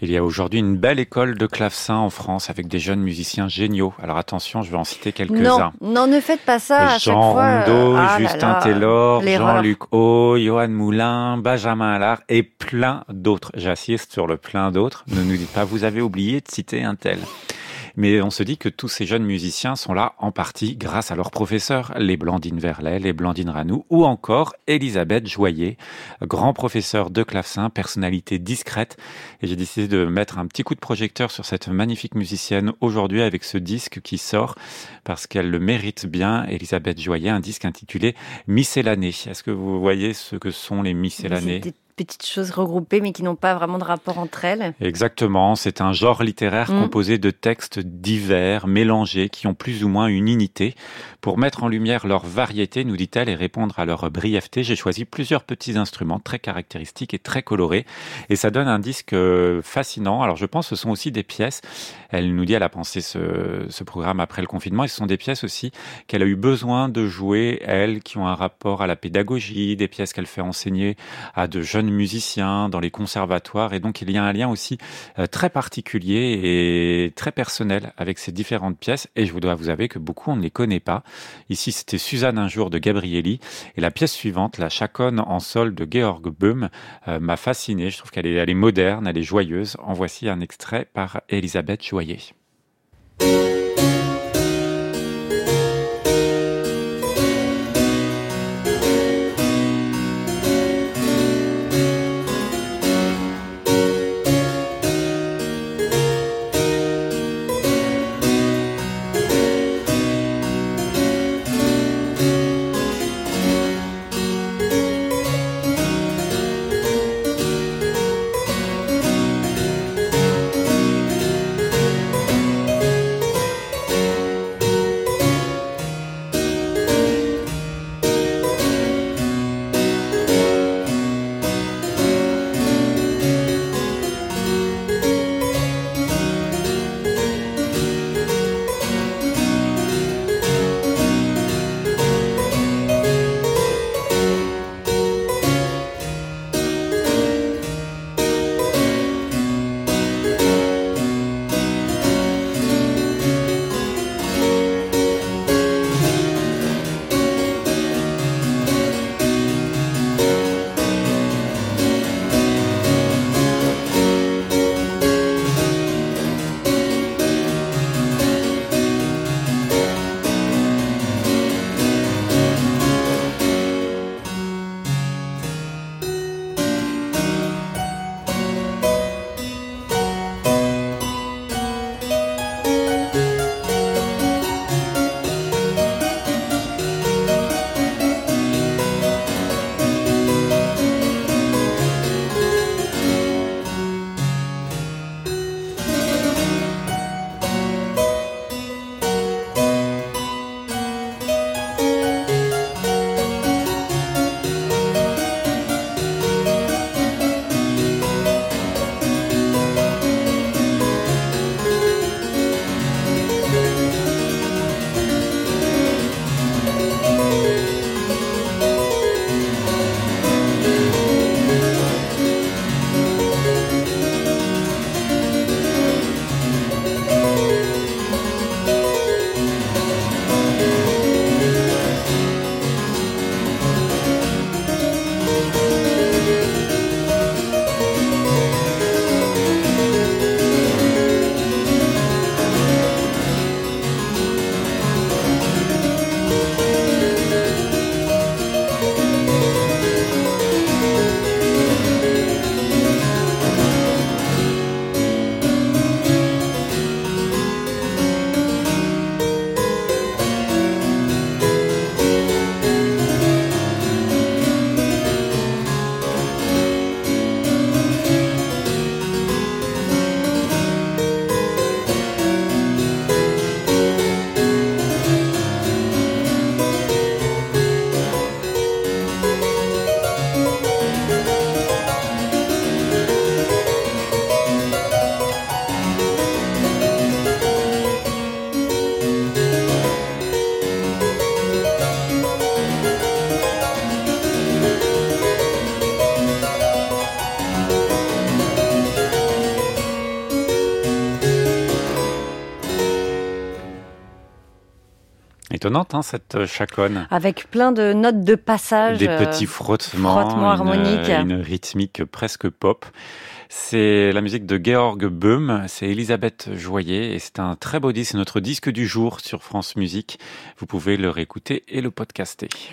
Il y a aujourd'hui une belle école de clavecin en France avec des jeunes musiciens géniaux. Alors attention, je vais en citer quelques-uns. Non, non, ne faites pas ça à Jean chaque fois. Rondeau, Ah là Justin là, Taylor. Jean-Luc O, Johan Moulin, Benjamin Allard et plein d'autres. J'insiste sur le plein d'autres. Ne nous dites pas, vous avez oublié de citer un tel. Mais on se dit que tous ces jeunes musiciens sont là en partie grâce à leurs professeurs, les Blandine Verlet, les Blandine Ranou ou encore Elisabeth Joyer, grand professeur de clavecin, personnalité discrète. Et j'ai décidé de mettre un petit coup de projecteur sur cette magnifique musicienne aujourd'hui avec ce disque qui sort parce qu'elle le mérite bien. Elisabeth Joyer, un disque intitulé Miscellanée. Est-ce que vous voyez ce que sont les miscellanées? Petites choses regroupées mais qui n'ont pas vraiment de rapport entre elles. Exactement, c'est un genre littéraire Mm. composé de textes divers, mélangés, qui ont plus ou moins une unité. Pour mettre en lumière leur variété, nous dit-elle, et répondre à leur brièveté, j'ai choisi plusieurs petits instruments très caractéristiques et très colorés. Et ça donne un disque euh, fascinant. Alors je pense que ce sont aussi des pièces, elle nous dit, elle a pensé ce, ce programme après le confinement, et ce sont des pièces aussi qu'elle a eu besoin de jouer, elle, qui ont un rapport à la pédagogie, des pièces qu'elle fait enseigner à de jeunes musiciens dans les conservatoires. Et donc il y a un lien aussi euh, très particulier et très personnel avec ces différentes pièces. Et je vous dois vous avouer que beaucoup on ne les connaît pas. Ici, c'était Suzanne un jour de Gabrielli. Et la pièce suivante, la chaconne en sol de Georg Böhm, euh, m'a fasciné. Je trouve qu'elle est, est moderne, elle est joyeuse. En voici un extrait par Elisabeth Joyer. Étonnante, hein, cette chaconne. Avec plein de notes de passage. Des petits frottements, frottements harmoniques. Une, une rythmique presque pop. C'est la musique de Georg Böhm, c'est Elisabeth Joyer et c'est un très beau disque, c'est notre disque du jour sur France Musique. Vous pouvez le réécouter et le podcaster.